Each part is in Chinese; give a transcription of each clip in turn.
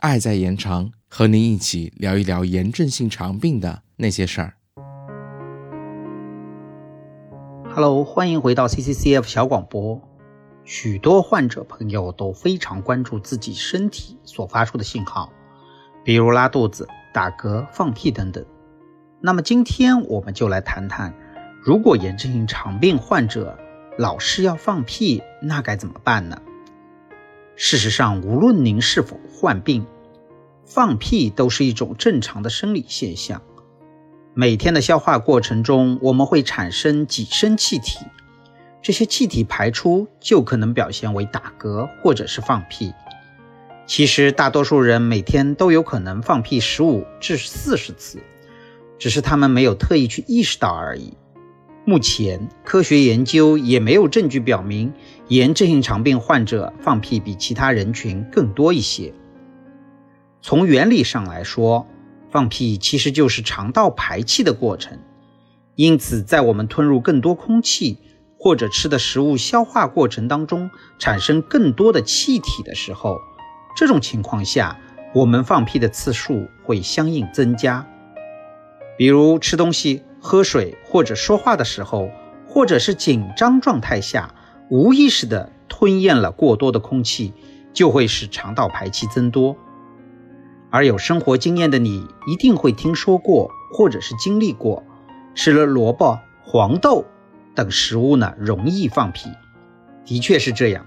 爱在延长，和您一起聊一聊炎症性肠病的那些事儿。Hello，欢迎回到 CCCF 小广播。许多患者朋友都非常关注自己身体所发出的信号，比如拉肚子、打嗝、放屁等等。那么今天我们就来谈谈，如果炎症性肠病患者老是要放屁，那该怎么办呢？事实上，无论您是否患病，放屁都是一种正常的生理现象。每天的消化过程中，我们会产生几升气体，这些气体排出就可能表现为打嗝或者是放屁。其实，大多数人每天都有可能放屁十五至四十次，只是他们没有特意去意识到而已。目前，科学研究也没有证据表明炎症性肠病患者放屁比其他人群更多一些。从原理上来说，放屁其实就是肠道排气的过程。因此，在我们吞入更多空气或者吃的食物消化过程当中产生更多的气体的时候，这种情况下，我们放屁的次数会相应增加。比如吃东西。喝水或者说话的时候，或者是紧张状态下，无意识地吞咽了过多的空气，就会使肠道排气增多。而有生活经验的你，一定会听说过，或者是经历过，吃了萝卜、黄豆等食物呢，容易放屁。的确是这样，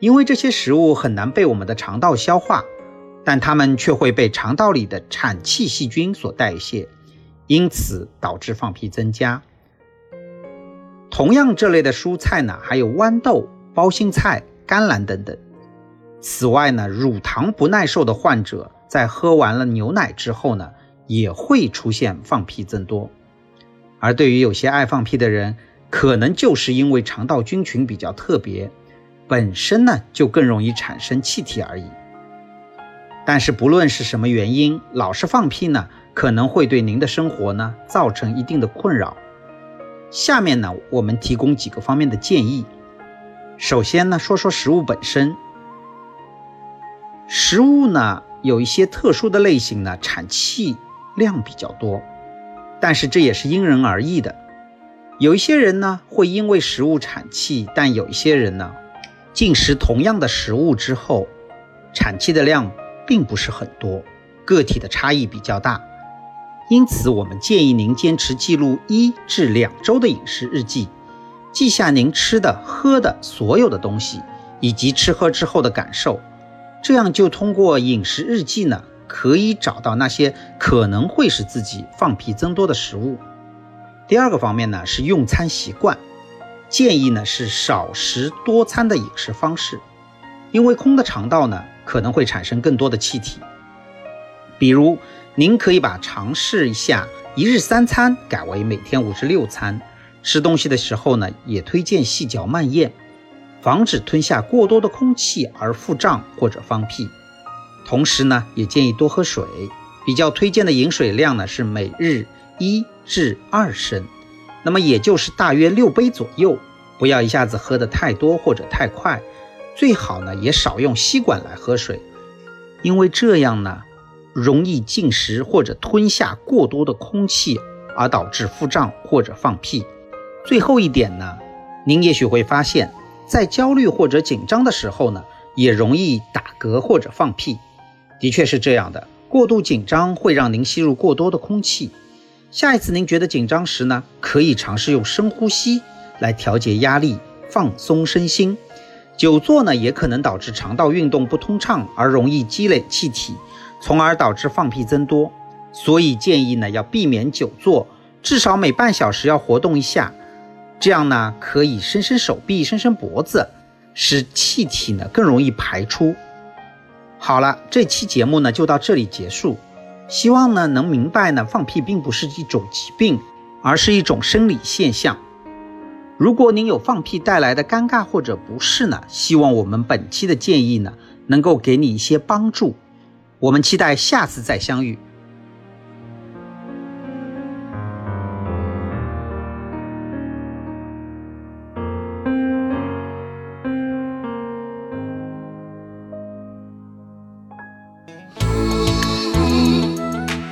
因为这些食物很难被我们的肠道消化，但它们却会被肠道里的产气细菌所代谢。因此导致放屁增加。同样，这类的蔬菜呢，还有豌豆、包心菜、甘蓝等等。此外呢，乳糖不耐受的患者在喝完了牛奶之后呢，也会出现放屁增多。而对于有些爱放屁的人，可能就是因为肠道菌群比较特别，本身呢就更容易产生气体而已。但是不论是什么原因，老是放屁呢？可能会对您的生活呢造成一定的困扰。下面呢，我们提供几个方面的建议。首先呢，说说食物本身。食物呢，有一些特殊的类型呢，产气量比较多，但是这也是因人而异的。有一些人呢，会因为食物产气，但有一些人呢，进食同样的食物之后，产气的量并不是很多，个体的差异比较大。因此，我们建议您坚持记录一至两周的饮食日记，记下您吃的、喝的所有的东西，以及吃喝之后的感受。这样就通过饮食日记呢，可以找到那些可能会使自己放屁增多的食物。第二个方面呢，是用餐习惯，建议呢是少食多餐的饮食方式，因为空的肠道呢可能会产生更多的气体，比如。您可以把尝试一下一日三餐改为每天五十六餐。吃东西的时候呢，也推荐细嚼慢咽，防止吞下过多的空气而腹胀或者放屁。同时呢，也建议多喝水，比较推荐的饮水量呢是每日一至二升，那么也就是大约六杯左右。不要一下子喝的太多或者太快，最好呢也少用吸管来喝水，因为这样呢。容易进食或者吞下过多的空气，而导致腹胀或者放屁。最后一点呢，您也许会发现，在焦虑或者紧张的时候呢，也容易打嗝或者放屁。的确是这样的，过度紧张会让您吸入过多的空气。下一次您觉得紧张时呢，可以尝试用深呼吸来调节压力，放松身心。久坐呢，也可能导致肠道运动不通畅，而容易积累气体。从而导致放屁增多，所以建议呢要避免久坐，至少每半小时要活动一下，这样呢可以伸伸手臂、伸伸脖子，使气体呢更容易排出。好了，这期节目呢就到这里结束，希望呢能明白呢放屁并不是一种疾病，而是一种生理现象。如果您有放屁带来的尴尬或者不适呢，希望我们本期的建议呢能够给你一些帮助。我们期待下次再相遇。